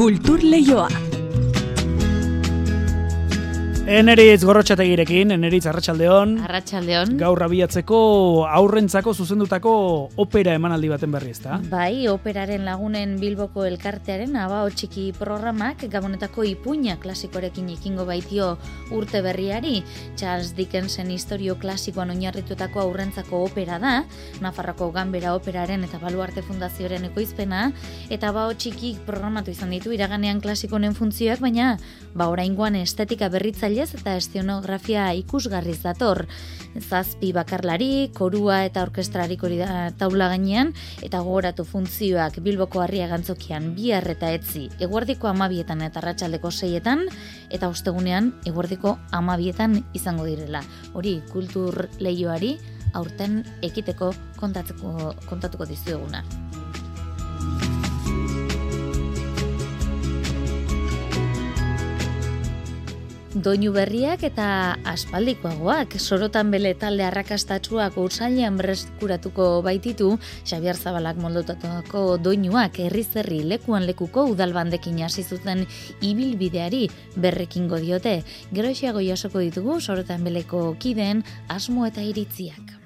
Kultur Leioa. Eneritz gorrotxategirekin, eneritz arratsaldeon. Arratsaldeon. Gaur abiatzeko aurrentzako zuzendutako opera emanaldi baten berri ezta? Bai, operaren lagunen Bilboko elkartearen aba txiki programak gabonetako ipuña klasikorekin ikingo baitio urte berriari. Charles Dickensen historio klasikoan oinarritutako aurrentzako opera da, Nafarroko Ganbera operaren eta Baluarte Fundazioaren ekoizpena, eta ba txiki programatu izan ditu iraganean klasikonen funtzioak, baina ba oraingoan estetika berritzaile eta estionografia ikusgarriz dator. Zazpi bakarlari, korua eta orkestrarik hori da taula gainean, eta gogoratu funtzioak Bilboko harria gantzokian bihar eta etzi eguardiko amabietan eta ratxaldeko seietan, eta ostegunean eguardiko amabietan izango direla. Hori kultur lehioari aurten ekiteko kontatuko, kontatuko dizueguna. Doinu berriak eta aspaldikoagoak sorotan bele talde arrakastatsuak ursailean berreskuratuko baititu Xabier Zabalak moldotatuko doinuak herri lekuan lekuko udalbandekin hasi zuten ibilbideari berrekingo diote. Geroxiago jasoko ditugu sorotan beleko kiden asmo eta iritziak.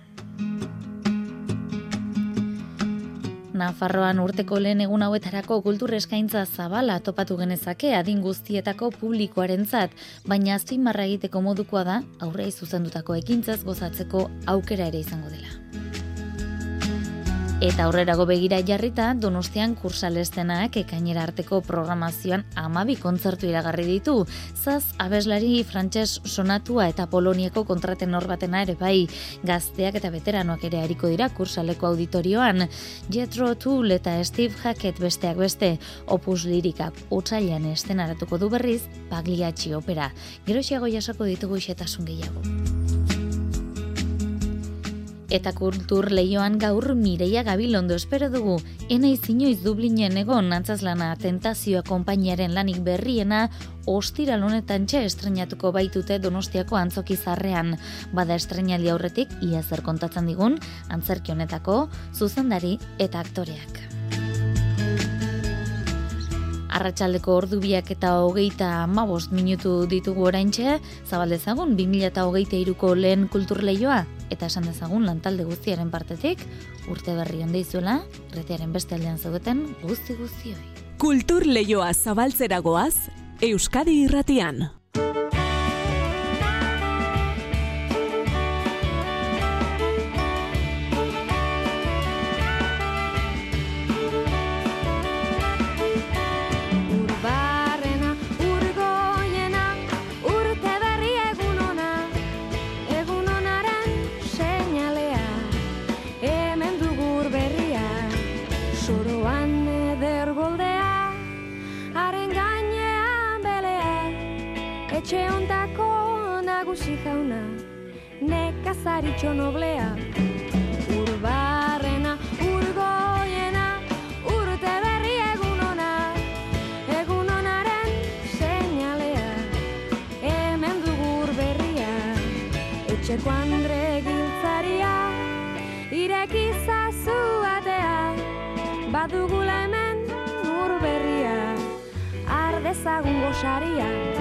Nafarroan urteko lehen egun hauetarako kultur eskaintza zabala topatu genezake adin guztietako publikoarentzat, baina azpimarra egiteko modukoa da aurrei zuzendutako ekintzaz gozatzeko aukera ere izango dela. Eta aurrerago begira jarrita, Donostian kursalestenak ekainera arteko programazioan amabi kontzertu iragarri ditu. Zaz, abeslari frantses sonatua eta polonieko kontraten norbatena ere bai. Gazteak eta veteranoak ere hariko dira kursaleko auditorioan. Jetro Tool eta Steve Hackett besteak beste, opus lirikak utzailan estenaratuko du berriz, pagliatxi opera. Geroxiago jasako ditugu isetasun gehiago. Eta kultur lehioan gaur Mireia Gabilondo espero dugu. Enaiz inoiz Dublinen egon antzazlana tentazioa konpainiaren lanik berriena ostiral honetan txe estrenatuko baitute donostiako antzoki zarrean. Bada estrenaldi aurretik, ia zer kontatzen digun, antzerki honetako, zuzendari eta aktoreak. Arratxaldeko ordu biak eta hogeita mabost minutu ditugu oraintxe, zabaldezagun 2000 eta hogeita iruko lehen kulturleioa, eta esan dezagun lantalde guztiaren partetik, urte berri honde izuela, retearen beste aldean zaudeten guzti guztioi. Kultur leioa zabaltzeragoaz, Euskadi irratian. Etxeko andre giltzaria, ireki zazu atea. Badugula hemen ur berria, ardezagun gosaria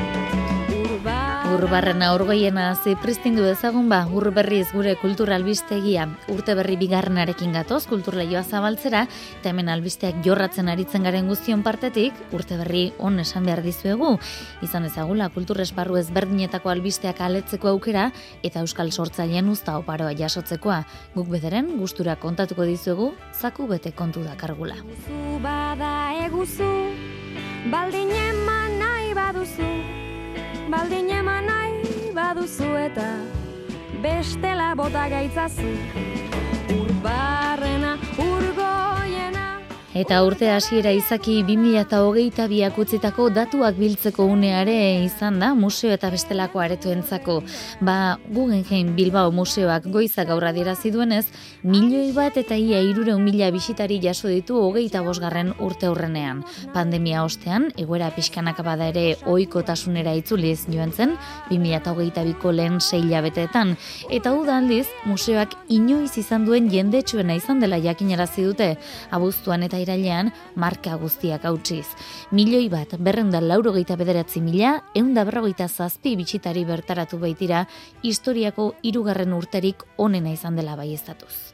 Urbarrena urgoiena ze pristindu ezagun ba, urberriz gure kultura albistegia urte berri bigarrenarekin gatoz, kulturleioa zabaltzera, eta hemen albisteak jorratzen aritzen garen guztion partetik, urte berri on esan behar dizuegu, izan ezagula kultur esparru ezberdinetako albisteak aletzeko aukera, eta euskal sortzailean usta oparoa jasotzekoa, guk bederen gustura kontatuko dizuegu, zaku bete kontu da kargula. Bada eguzu, baldin eman nahi baduzu, baldin baduzu eta bestela bota gaitzazu. Urgoiena Eta urte hasiera izaki 2008 biak utzitako datuak biltzeko uneare izan da museo eta bestelako aretuentzako. Ba, Guggenheim Bilbao museoak goiza gaur adierazi duenez, milioi bat eta ia irure mila bisitari jaso ditu hogeita bosgarren urte aurrenean. Pandemia ostean, egoera pixkanak bada ere oiko tasunera itzuliz joan zen, 2008 biko lehen seila beteetan. Eta uda aldiz, museoak inoiz izan duen jendetsuena izan dela jakinarazi dute, abuztuan eta irailean marka guztiak hautsiz. Milioi bat berreunda laurogeita bederatzi mila, eunda berrogeita zazpi bitxitari bertaratu baitira historiako hirugarren urterik onena izan dela baieztatuz.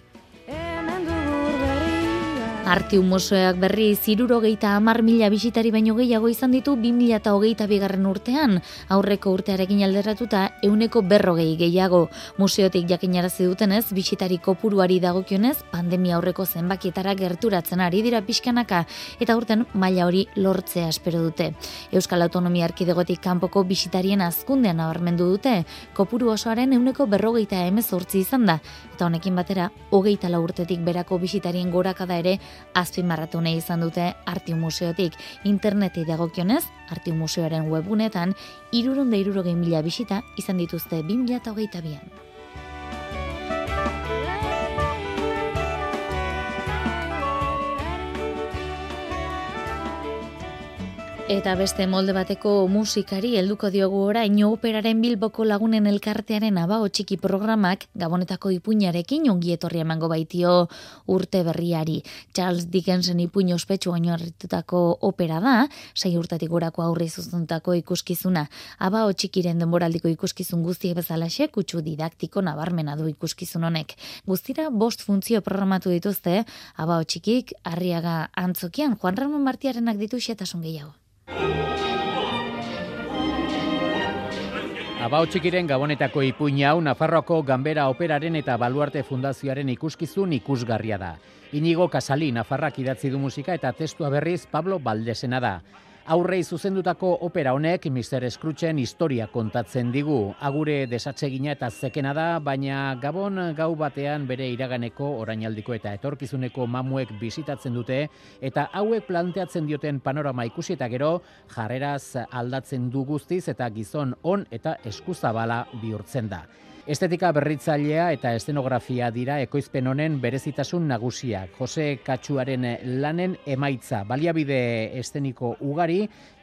Hemen dugur berria Artiu museoak berri zirurogeita amar mila bisitari baino gehiago izan ditu 2008 bigarren urtean, aurreko urtearekin alderatuta euneko berrogei gehiago. Museotik jakinarazi dutenez, bisitari kopuruari dagokionez, pandemia aurreko zenbakietara gerturatzen ari dira pixkanaka, eta urten maila hori lortzea espero dute. Euskal Autonomia Erkidegotik kanpoko bisitarien azkundean nabarmendu dute, kopuru osoaren euneko berrogeita emezortzi izan da, eta honekin batera, hogeita lau urtetik berako bisitarien gorakada ere azpimarratu nahi izan dute Artiu Museotik. Interneti dagokionez, Artiu Museoaren webunetan, iruronde irurogei mila bisita izan dituzte 2008an. Eta beste molde bateko musikari helduko diogu orain operaren Bilboko lagunen elkartearen abao txiki programak Gabonetako ipuinarekin ongi etorri emango baitio urte berriari. Charles Dickensen ipuin ospetsu oinarritutako opera da, sei urtatik gorako aurre zuzentako ikuskizuna. Abao txikiren denboraldiko ikuskizun guztiek bezalaxe kutsu didaktiko nabarmena du ikuskizun honek. Guztira bost funtzio programatu dituzte, abao txikik, arriaga antzokian, Juan Ramon Martiarenak ditu xetasun gehiago. Abao txikiren gabonetako ipuin hau Nafarroako Ganbera Operaren eta Baluarte Fundazioaren ikuskizun ikusgarria da. Inigo Kasali Nafarrak idatzi du musika eta testua berriz Pablo Baldesena da. Aurrei zuzendutako opera honek Mr. Scroogen historia kontatzen digu. Agure desatsegina eta zekena da, baina Gabon gau batean bere iraganeko orainaldiko eta etorkizuneko mamuek bisitatzen dute eta hauek planteatzen dioten panorama ikusi eta gero jarreraz aldatzen du guztiz eta gizon on eta eskuzabala bihurtzen da. Estetika berritzailea eta estenografia dira ekoizpen honen berezitasun nagusiak. Jose Katxuaren lanen emaitza, baliabide esteniko ugari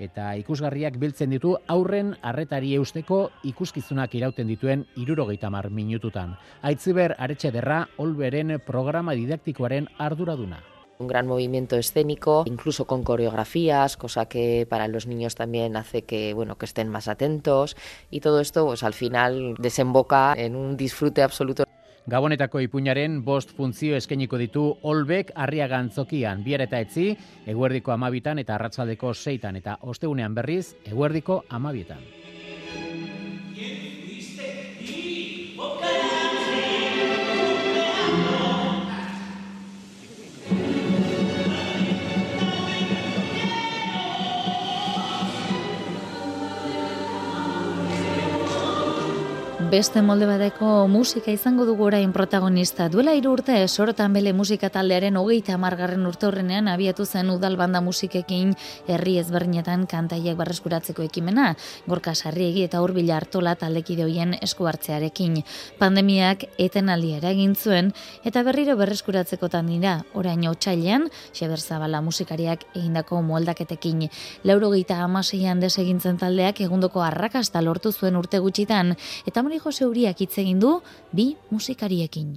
eta ikusgarriak biltzen ditu aurren arretari eusteko ikuskizunak irauten dituen irurogeita mar minututan. Aitziber Aretxederra, Olberen programa didaktikoaren arduraduna. Un gran movimiento escénico, incluso con coreografías, cosa que para los niños también hace que, bueno, que estén más atentos y todo esto pues al final desemboca en un disfrute absoluto Gabonetako ipuñaren bost funtzio eskainiko ditu Olbek Arriaga Antzokian, bier eta etzi, eguerdiko amabitan eta arratzaldeko seitan eta ostegunean berriz, eguerdiko amabietan. Beste molde bateko musika izango dugu orain protagonista. Duela hiru urte sorotan bele musika taldearen hogeita amargarren urte horrenean abiatu zen udal banda musikekin herri ezberdinetan kantaiek barreskuratzeko ekimena, gorka sarriegi eta hurbila hartola taldekide hoien esku hartzearekin. Pandemiak etenaldia eragin zuen eta berriro berreskuratzekotan dira orain otsailean Xeber Zabala musikariak egindako moldaketekin. Laurogeita amaseian desegintzen taldeak egundoko arrakasta lortu zuen urte gutxitan eta Mari Jose Uriak hitz egin du bi musikariekin.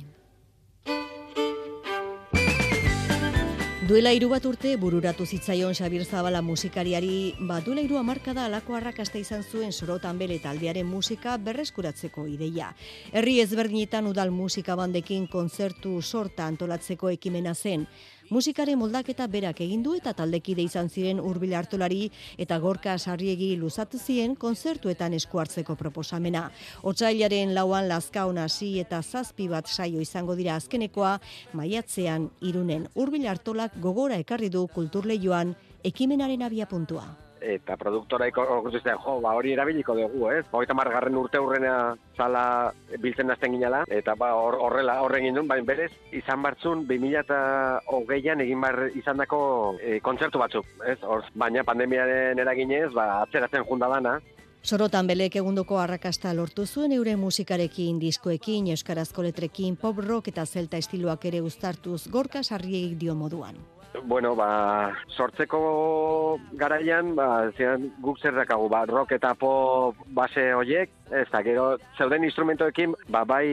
Duela hiru bat urte bururatu zitzaion Xabir Zabala musikariari, ba duela hiru hamarkada alako arrakasta izan zuen sorotan bere taldearen musika berreskuratzeko ideia. Herri ezberdinetan udal musika bandekin kontzertu sorta antolatzeko ekimena zen. Musikaren moldaketa berak egin du eta taldekide izan ziren hurbil hartolari eta gorka sarriegi luzatu zien kontzertuetan esku hartzeko proposamena. Otsailaren lauan lazkaon hasi eta zazpi bat saio izango dira azkenekoa, maiatzean irunen hurbil hartolak gogora ekarri du kulturleioan ekimenaren abia puntua eta produktora ikusten jo, ba, hori erabiliko dugu, ez? Hogeita margarren urte hurrena zala biltzen azten ginala, eta ba, hor, horrela horren gindun, baina berez, izan bartzun 2008an egin bar izan dako e, kontzertu batzuk, ez? Hor, baina pandemiaren eraginez, ba, atzeratzen junda dana, Sorotan belek egundoko arrakasta lortu zuen euren musikarekin, diskoekin, euskarazko letrekin, pop rock eta zelta estiloak ere uztartuz gorka sarriegik dio moduan. Bueno, ba, sortzeko garaian, ba, zian, guk zer dakagu, ba, rock eta pop base hoiek, ez da, gero, zeuden instrumentoekin, ba, bai,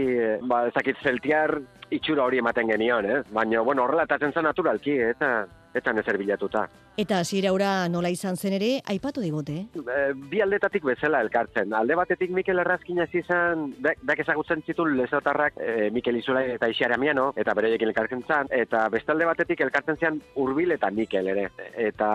ba, ez dakit zeltiar itxura hori ematen genion, eh? Baina, bueno, horrela eta zen naturalki, eta etzan ezer bilatuta. Eta hasiera ura nola izan zen ere, aipatu digute. E, bi aldetatik bezala elkartzen. Alde batetik Mikel Errazkin hasi izan, beak ezagutzen zituen lezotarrak e, Mikel Izulai eta Ixara Miano, eta bereiekin elkartzen zan, eta beste alde batetik elkartzen zian Urbil eta Mikel ere. Eta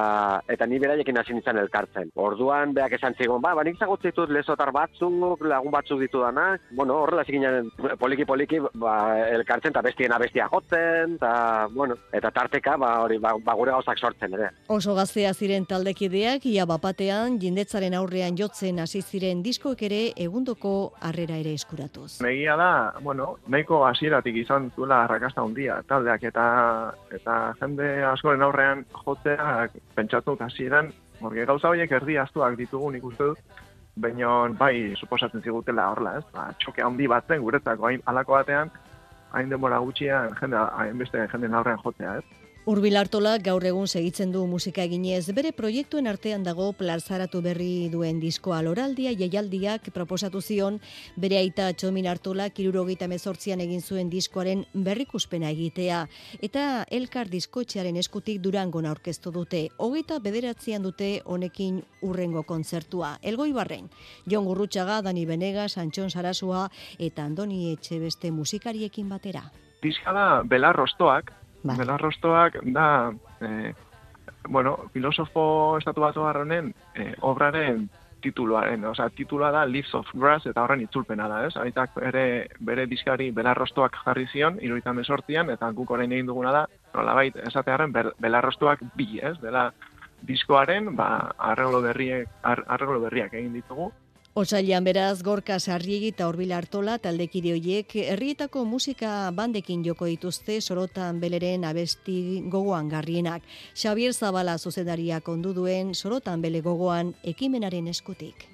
eta ni beraiekin hasi nintzen elkartzen. Orduan beak esan zigon, ba, ba nik ezagutzen ditut lezotar batzuk, lagun batzuk ditudanak, bueno, horrela zikinen poliki-poliki ba, elkartzen eta bestien abestia jotzen, eta, bueno, eta tarteka, ba, hori, ba, ba gure gauzak sortzen ere. Oso gaztea ziren taldekideak, ia bapatean, jindetzaren aurrean jotzen hasi ziren diskoek ere egundoko harrera ere eskuratuz. Egia da, bueno, nahiko hasieratik izan zuela arrakasta handia taldeak eta eta jende askoren aurrean jotzeak pentsatu hasieran, porque gauza horiek erdi astuak ditugu nik uste dut, baina bai suposatzen zigutela horla, ez? Ba, txoke handi batzen guretzako hain halako batean, hain denbora gutxian jende hainbeste jenden aurrean jotzea, ez? Urbil Artola gaur egun segitzen du musika eginez, bere proiektuen artean dago plazaratu berri duen diskoa loraldia jaialdiak proposatu zion, bere aita Txomin Artola kirurogeita mezortzian egin zuen diskoaren berrikuspena egitea, eta elkar diskoetxearen eskutik durangon aurkeztu dute, hogeita bederatzean dute honekin urrengo kontzertua. Elgoi barren, Jon Gurrutxaga, Dani Benegas, Antxon Sarasua eta Andoni Etxebeste musikariekin batera. Diska da belarrostoak, Bai. belarrostoak da, eh, bueno, filosofo estatu batu honen eh, obraren tituluaren, osea, titulua da Leaves of Grass eta horren itzulpena da, ez? Aitak bere, bere diskari belarrostoak jarri zion, iruditan besortian, eta guk orain egin duguna da, nolabait, esatearen bel- belarrostoak bi, ez? Dela diskoaren, ba, arreglo berriek, ar, arreglo berriak egin ditugu, Otsailean beraz Gorka Sarriegi eta Urbil Artola taldekide hoiek herrietako musika bandekin joko dituzte sorotan beleren abesti gogoan garrienak. Xavier Zabala zuzendariak ondu duen sorotan bele gogoan ekimenaren eskutik.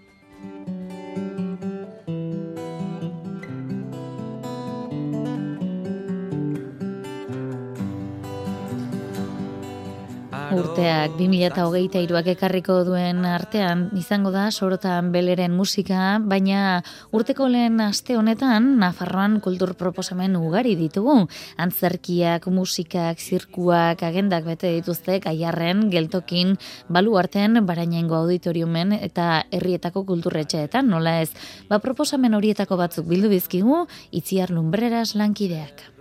Urteak 2008 iruak ekarriko duen artean izango da sorotan beleren musika, baina urteko lehen aste honetan Nafarroan kultur proposamen ugari ditugu. Antzerkiak, musikak, zirkuak, agendak bete dituzte gaiarren, geltokin, baluarten, barainaingo auditoriumen eta herrietako kulturretxeetan, nola ez. Ba proposamen horietako batzuk bildu bizkigu, itziar lumbreras lankideak.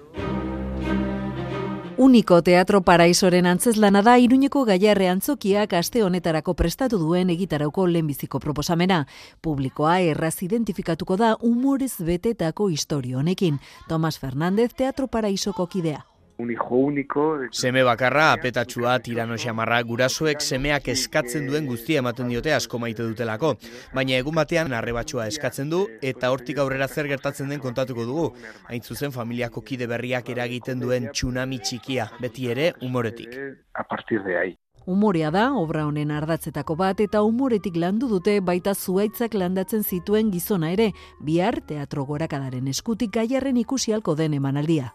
Uniko Teatro Paraisoren antzeslana da Iruñeko Gaiarre Antzokiak aste honetarako prestatu duen egitarauko lehenbiziko proposamena. Publikoa erraz identifikatuko da humorez betetako historio honekin. Tomas Fernández Teatro Paraisoko kidea. Un hijo único. Seme bakarra, apetatsua, tirano xamarra, gurasoek semeak eskatzen duen guztia ematen diote asko maite dutelako. Baina egun batean arrebatxua eskatzen du eta hortik aurrera zer gertatzen den kontatuko dugu. Hain zuzen familiako kide berriak eragiten duen tsunami txikia, beti ere umoretik. A partir de ahí. Umorea da, obra honen ardatzetako bat eta umoretik landu dute baita zuaitzak landatzen zituen gizona ere, bihar teatro gorakadaren eskutik gaiarren ikusi halko den emanaldia.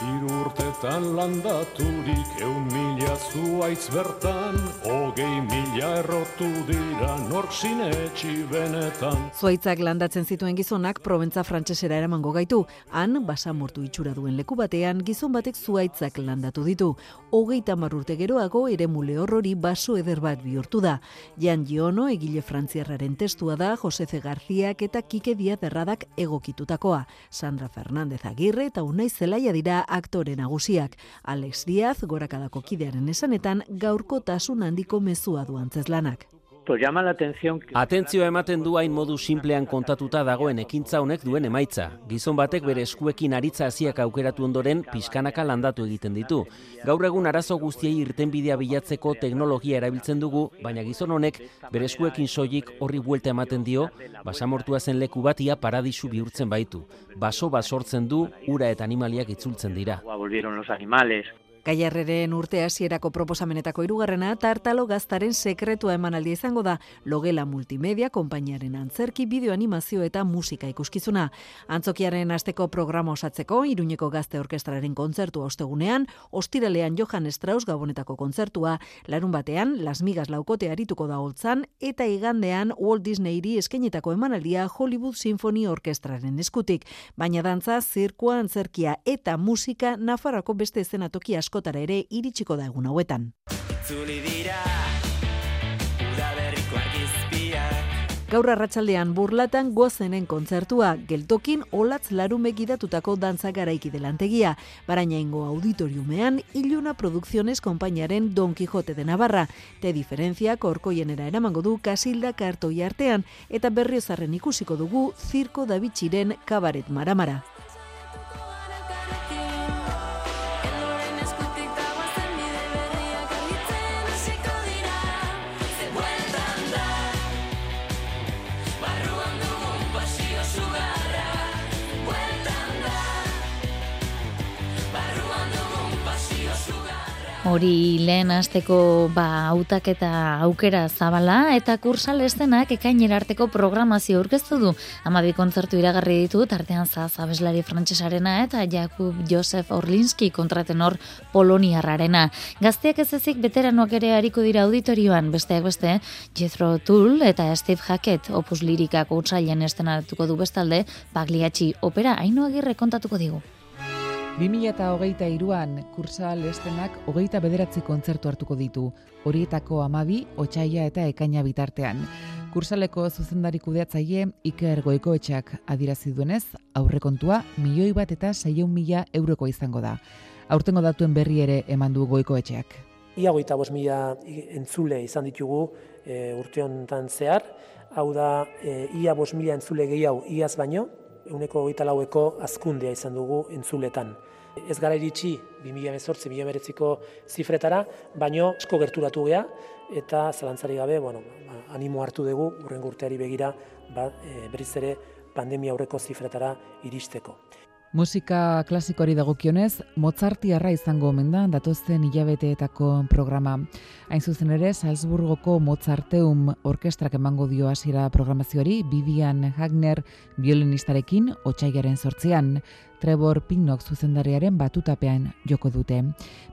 Hiru urtetan landaturik eun mila zuaitz bertan, hogei mila errotu dira nork sinetxi benetan. Zuaitzak landatzen zituen gizonak Proventza frantsesera eramango gaitu. Han, basamortu itxura duen leku batean, gizon batek zuaitzak landatu ditu. Hogeita hamar urte geroago ere mule horrori baso eder bat bihurtu da. Jan Giono, egile frantziarraren testua da, Joseze Garziak eta Kike Diaz erradak egokitutakoa. Sandra Fernández Agirre eta Unai Zelaia dira aktore nagusiak. Alex Diaz, gorakadako kidearen esanetan, gaurko tasun handiko mezua du antzezlanak. Pues llama la atención. Atentzioa ematen du hain modu simplean kontatuta dagoen ekintza honek duen emaitza. Gizon batek bere eskuekin aritza hasiak aukeratu ondoren pixkanaka landatu egiten ditu. Gaur egun arazo guztiei irtenbidea bilatzeko teknologia erabiltzen dugu, baina gizon honek bere eskuekin soilik horri buelta ematen dio, basamortua zen leku batia paradisu bihurtzen baitu. Baso basortzen du, ura eta animaliak itzultzen dira. Volvieron los animales. Gaiarreren urte hasierako proposamenetako hirugarrena tartalo gaztaren sekretua emanaldia izango da logela multimedia konpainiaren antzerki bideo animazio eta musika ikuskizuna. Antzokiaren asteko programa osatzeko Iruñeko Gazte Orkestraren kontzertua ostegunean, ostiralean Johan Strauss gabonetako kontzertua, larun batean Las Migas laukote arituko da holtzan eta igandean Walt Disneyri eskainetako emanaldia Hollywood Symphony Orkestraren eskutik, baina dantza, zirkua, antzerkia eta musika Nafarroko beste eszenatoki asko askotara ere iritsiko da egun hauetan. Zuli dira, Gaur arratsaldean burlatan gozenen kontzertua, geltokin olatz larume gidatutako dantza garaiki delantegia, barainaingo auditoriumean Iluna Produkziones konpainaren Don Quijote de Navarra, te diferentziak orkoienera eramango du Kasilda kartoi artean, eta berriozarren ikusiko dugu Zirko Dabitxiren Kabaret Maramara. Hori lehen asteko ba hautaketa aukera zabala eta kursal estenak ekainera arteko programazio aurkeztu du. Amabi kontzertu iragarri ditu, tartean zaz abeslari frantsesarena eta Jakub Josef Orlinski kontratenor poloniarrarena. Gazteak ez ezik veteranoak ere hariko dira auditorioan, besteak beste, Jethro Tull eta Steve Hackett opus lirikak utzailen estenatuko du bestalde, Pagliacci opera haino agirre kontatuko digu. 2008an kursa lestenak hogeita bederatzi kontzertu hartuko ditu, horietako amabi, otxaia eta ekaina bitartean. Kursaleko zuzendari kudeatzaile Iker Goikoetxeak adirazi duenez, aurrekontua milioi bat eta saion mila euroko izango da. Aurtengo datuen berri ere eman du Goikoetxeak. Ia goita bos mila entzule izan ditugu e, urte honetan zehar, hau da e, ia bos mila entzule gehiago iaz baino, euneko goita laueko azkundea izan dugu entzuletan. Ez gara iritsi 2018-2019ko zifretara, baino asko gerturatu gea eta zalantzari gabe, bueno, ba, animo hartu dugu urren urteari begira ba, e, berriz ere pandemia aurreko zifretara iristeko. Musika klasikori dagokionez, Mozartiarra izango omen da datozen hilabeteetako programa. Hain zuzen ere, Salzburgoko Mozarteum orkestrak emango dio hasiera programazioari, Vivian Hagner violinistarekin otsaigaren sortzean, Trevor Pinnock zuzendariaren batutapean joko dute.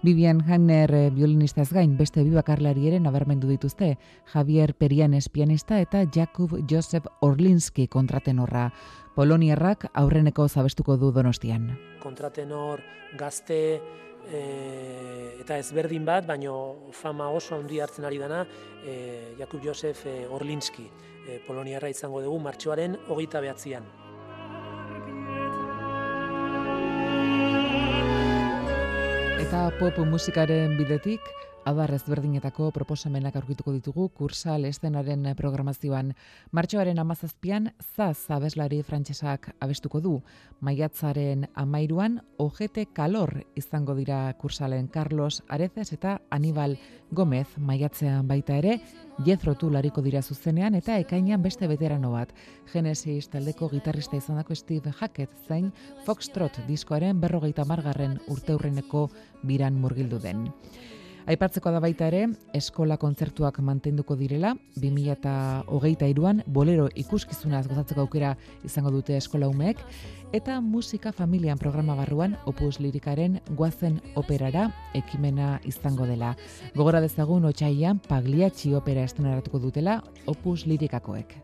Vivian Hagner violinistaz gain beste bi bakarlari ere nabarmendu dituzte, Javier Perianes pianista eta Jakub Josef Orlinski kontratenorra. Poloniarrak aurreneko zabestuko du donostian. Kontratenor gazte e, eta ezberdin bat, baino fama oso handi hartzen ari dana, e, Jakub Josef e, Orlinski, e, Poloniarra izango dugu martxoaren hogeita behatzian. Eta pop musikaren bidetik, adar ezberdinetako proposamenak aurkituko ditugu kursa lestenaren programazioan. Martxoaren amazazpian, zaz abeslari frantsesak abestuko du. Maiatzaren amairuan, ojete kalor izango dira kursalen Carlos Arezes eta Aníbal Gomez maiatzean baita ere, jezrotu lariko dira zuzenean eta ekainan beste veterano bat. Genesis taldeko gitarrista izandako Steve Hackett zain Foxtrot diskoaren berrogeita margarren urteurreneko biran murgildu den. Aipatzeko da baita ere, eskola kontzertuak mantenduko direla, 2008 iruan, bolero ikuskizunaz gozatzeko aukera izango dute eskola umeek, eta musika familian programa barruan opus lirikaren guazen operara ekimena izango dela. Gogora dezagun otxaian pagliatxi opera estrenaratuko dutela opus lirikakoek.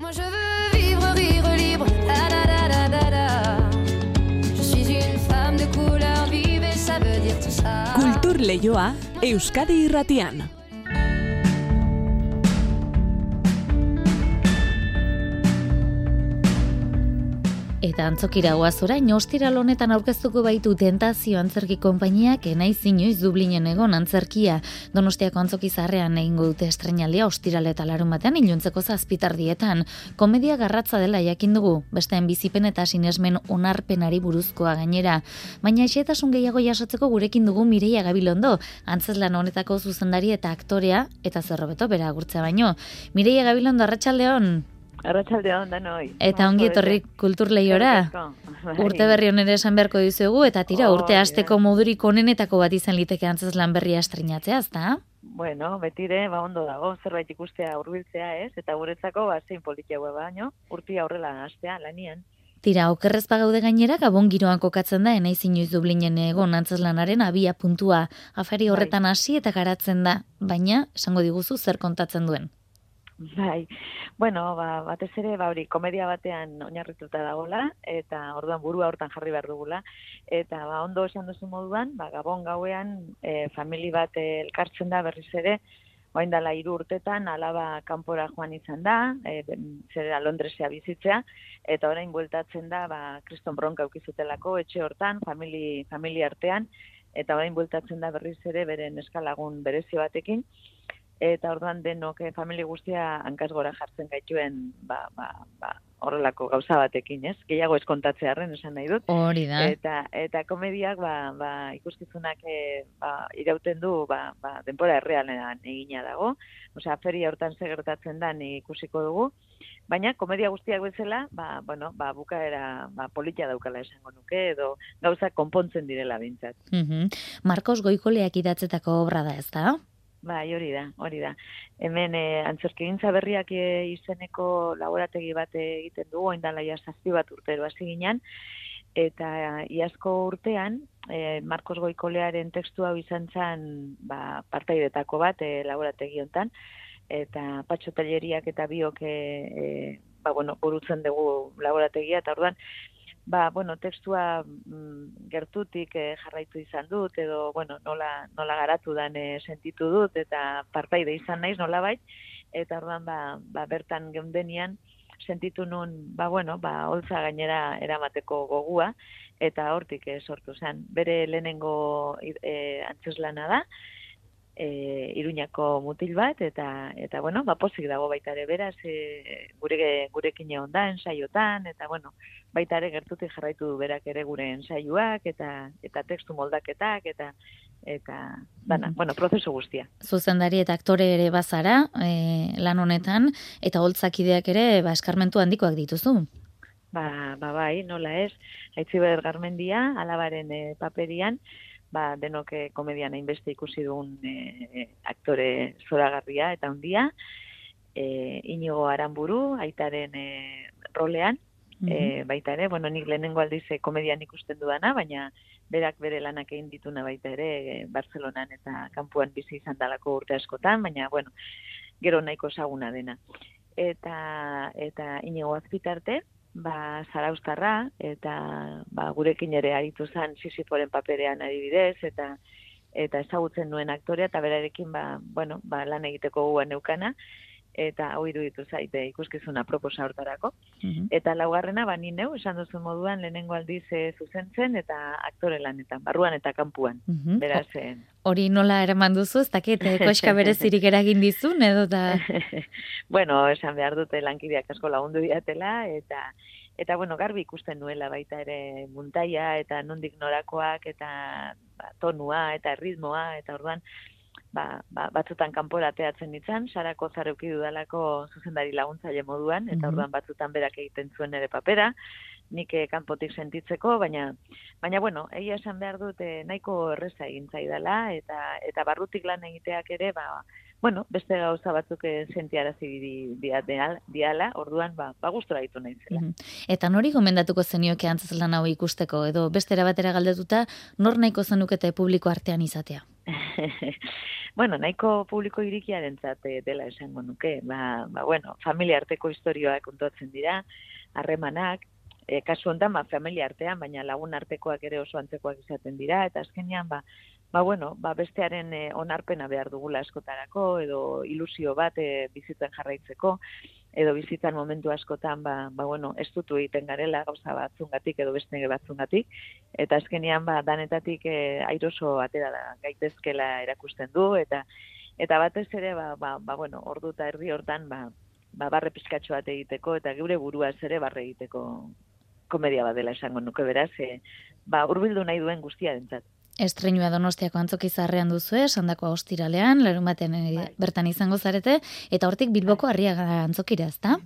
Moi je veux vivre, rire libre, Kultur Leioa Euskadi Irratian. Eta antzokira orain ostiral honetan aurkeztuko baitu tentazio antzerki konpainiak enaiz inoiz Dublinen egon antzerkia. Donostiako antzoki zarrean egingo dute estrenaldia ostiral eta larun batean iluntzeko zazpitardietan. Komedia garratza dela jakin dugu, besteen bizipen eta sinesmen onarpenari buruzkoa gainera. Baina xetasun gehiago jasotzeko gurekin dugu Mireia Gabilondo, antzeslan honetako zuzendari eta aktorea, eta zerrobeto bera agurtzea baino. Mireia Gabilondo, arratsaldeon. Arratxalde hon, noi. Eta ongi etorri kultur lehiora. Urte berri onere esan beharko dizuegu, eta tira, Oh, urte hasteko modurik onenetako bat izan liteke antzaz lan berria estrenatzea, ezta? Bueno, betire, ba ondo dago, zerbait ikustea hurbiltzea ez, eta guretzako, ba, zein politiagoa baino, urti aurrela hastea, lanian. Tira, okerrez pagaude gainera, gabon giroan kokatzen da, enaiz inoiz Dublinen egon antzeslanaren abia puntua. Afari horretan hasi eta garatzen da, baina, esango diguzu zer kontatzen duen. Bai, bueno, ba, batez ere, ba, hori, komedia batean oinarrituta dagoela, eta orduan burua hortan jarri behar dugula, eta ba, ondo esan duzu moduan, ba, gabon gauean, e, famili bat elkartzen da berriz ere, oain dala hiru urtetan, alaba kanpora joan izan da, e, zer Londresea bizitzea, eta orain bueltatzen da, ba, kriston bronka aukizutelako, etxe hortan, famili, famili artean, eta orain bueltatzen da berriz ere beren eskalagun berezi batekin, eta orduan denok eh, familia guztia hankaz gora jartzen gaituen ba, ba, ba, horrelako gauza batekin, ez? Gehiago ez kontatzearren esan nahi dut. Hori da. Eta, eta komediak ba, ba, ikuskizunak e, ba, irauten du ba, ba, denpora errealean egina dago. Osea, feria hortan segertatzen da ikusiko dugu. Baina komedia guztiak bezala, ba, bueno, ba, bukaera ba, politia daukala esango nuke, edo gauza konpontzen direla bintzat. Mm Marcos Goikoleak idatzetako obra da, ez da? Bai, hori da, hori da. Hemen e, antzerkigintza berriak e, izeneko laborategi bat egiten dugu, oindala ja zazpi bat urtero hasi ginen, eta iazko urtean, e, Marcos Goikolearen tekstua hau izan zen ba, partaidetako bat e, laborategi hontan, eta patxo talleriak eta biok e, e, ba, bueno, burutzen dugu laborategia, eta orduan, ba, bueno, tekstua mm, gertutik eh, jarraitu izan dut, edo, bueno, nola, nola garatu dan eh, sentitu dut, eta partaide izan naiz nola bai, eta orduan, ba, ba, bertan geundenian, sentitu nun, ba, bueno, ba, holtza gainera eramateko gogua, eta hortik eh, sortu zen. Bere lehenengo eh, antzeslana da, e, iruñako mutil bat, eta, eta bueno, ba, pozik dago baita ere beraz, e, gure, gurekin egon da, ensaiotan, eta bueno, baita ere gertutik jarraitu du berak ere gure ensaioak, eta, eta tekstu moldaketak, eta eta dana, bueno, prozesu guztia. Zuzendari eta aktore ere bazara, e, lan honetan, eta holtzakideak ere, ba, eskarmentu handikoak dituzu. Ba, ba bai, nola ez, haitziber garmendia, alabaren e, paperian, ba, denok eh, komedian hainbeste ikusi dugun e, aktore zoragarria eta handia, e, inigo aranburu, aitaren e, rolean, e, baita ere, bueno, nik lehenengo aldiz komedian ikusten dudana, baina berak bere lanak egin dituna baita ere e, Barcelonan eta kanpuan bizi izan dalako urte askotan, baina, bueno, gero nahiko saguna dena. Eta, eta inigo azpitarte, ba, zaraustarra, eta ba, gurekin ere aritu zen sisiforen paperean adibidez, eta eta ezagutzen nuen aktorea, eta berarekin ba, bueno, ba, lan egiteko guan neukana, eta hau iruditu zaite ikuskizuna proposa hortarako. Mhm. Eta laugarrena, ba, ni neu, esan duzu moduan, lehenengo aldiz e, zuzentzen, eta aktore lanetan, barruan eta kanpuan. Mhm. Beraz, eh, Hori nola eraman duzu, ez dakit, eh, koska berezirik eragin dizun, edo da... bueno, esan behar dute lankideak asko lagundu diatela, eta eta bueno, garbi ikusten nuela baita ere muntaia, eta nondik norakoak, eta ba, tonua, eta ritmoa, eta orduan, ba, ba, batzutan kanpora ateatzen ditzan, sarako zareuki dudalako zuzendari laguntzaile moduan, eta Mhm. orduan batzutan berak egiten zuen ere papera, nik eh, kanpotik sentitzeko, baina baina bueno, egia esan behar dut eh, nahiko erreza egin zaidala eta eta barrutik lan egiteak ere ba bueno, beste gauza batzuk eh, sentiarazi di, di, diala, orduan ba ba gustora ditu naizela. Mhm. Eta nori gomendatuko zenioke antzeslan hau ikusteko, edo bestera batera galdetuta, nor nahiko zenukete publiko artean izatea? bueno, nahiko publiko irikiarentzat eh, dela esango nuke. Ba, ba, bueno, familia arteko historioak kontatzen dira, harremanak, e, kasu honetan, ba, familia artean, baina lagun artekoak ere oso antzekoak izaten dira, eta azkenean, ba, ba, bueno, ba, bestearen e, onarpena behar dugula eskotarako, edo ilusio bat e, bizitzen jarraitzeko, edo bizitzan momentu askotan, ba, ba, bueno, ez dutu egiten garela gauza batzungatik edo beste batzungatik, eta azkenean, ba, danetatik e, airoso atera da gaitezkela erakusten du, eta eta batez ere, ba, ba, ba bueno, ordu eta herri hortan, ba, ba, barre pizkatxo bat egiteko, eta gure buruaz ere barre egiteko komedia bat dela esango nuke beraz, e, ba, urbildu nahi duen guztia dentzat. Estreinua donostiako antzoki zarrean duzu, sandako ostiralean, larun baten Bai. bertan izango zarete, eta hortik bilboko harriaga antzokira, ezta?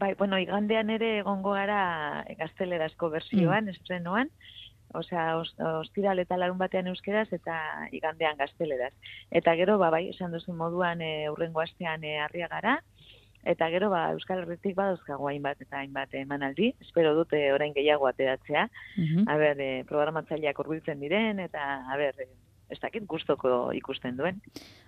Bai, bueno, igandean ere egongo gara gaztelerazko bersioan, estrenoan, osea, os- ostiral eta larun batean euskeraz eta igandean gazteleraz. Eta gero, ba, bai, esan duzu moduan e, urrengo astean e, harriagara, eta gero, ba, Euskal Herritik badauzkago hainbat eta hainbat emanaldi, espero dute orain gehiago ateratzea, Mhm. a ber, e, programatzaileak hurbiltzen diren, eta, a ber, e, ez dakit gustoko ikusten duen.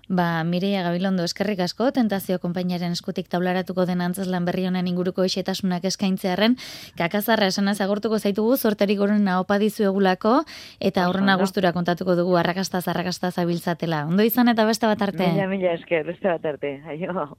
Ba, Mireia Gabilondo eskerrik asko, tentazio konpainaren eskutik taularatuko den antzeslan berri honen inguruko isetasunak eskaintzearen, kakazarra esanaz agortuko zaitugu, sorterik gorun opa dizuegulako, eta horrena ondo. gustura kontatuko dugu arrakastaz, arrakastaz abiltzatela. Ondo izan eta beste bat arte. Mila, mila esker, beste bat arte. Aio.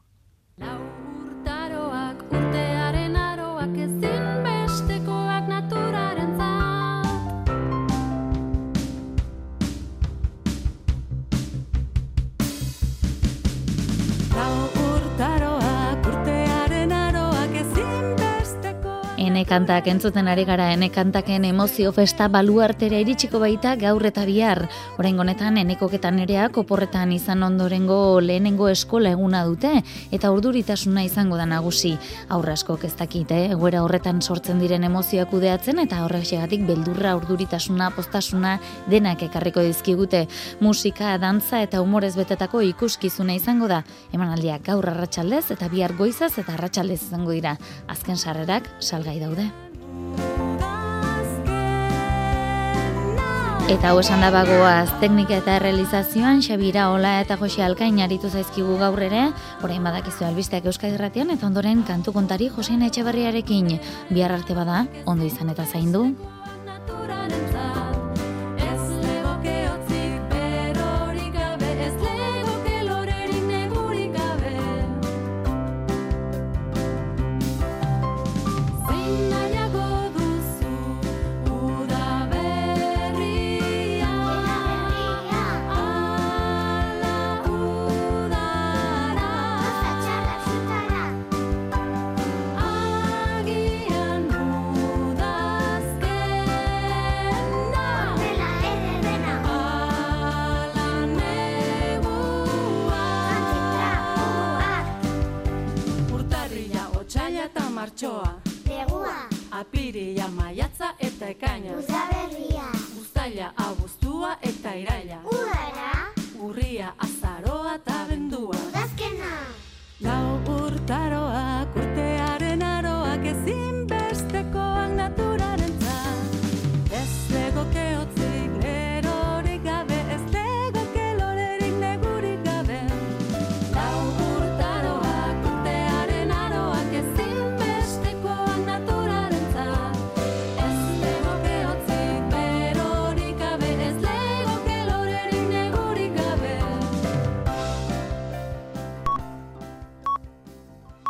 Ene kantak entzuten ari gara, ene kantaken emozio festa baluartera iritsiko baita gaur eta bihar. Orain honetan enekoketan nereak oporretan izan ondorengo lehenengo eskola eguna dute, eta urduritasuna izango da nagusi. Aurra askok ez dakite, egoera horretan sortzen diren emozioak kudeatzen, eta horrexegatik beldurra, urduritasuna, postasuna, denak ekarriko dizkigute. Musika, dantza eta humorez betetako ikuskizuna izango da. Emanaldiak gaur arratsaldez eta bihar goizaz eta arratsaldez izango dira. Azken sarrerak salgai daude. Eta hau esan da bagoaz, teknika eta realizazioan Xabira Ola eta Jose Alkain aritu zaizkigu gaur ere, orain badakizu albisteak Euskadi Irratian eta ondoren kantu kontari Josein Etxeberriarekin. Bihar arte bada, ondo izan eta zaindu. Martxoa Negua, Apirila, maiatza eta ekaina. Udaberria, Uztaila, abuztua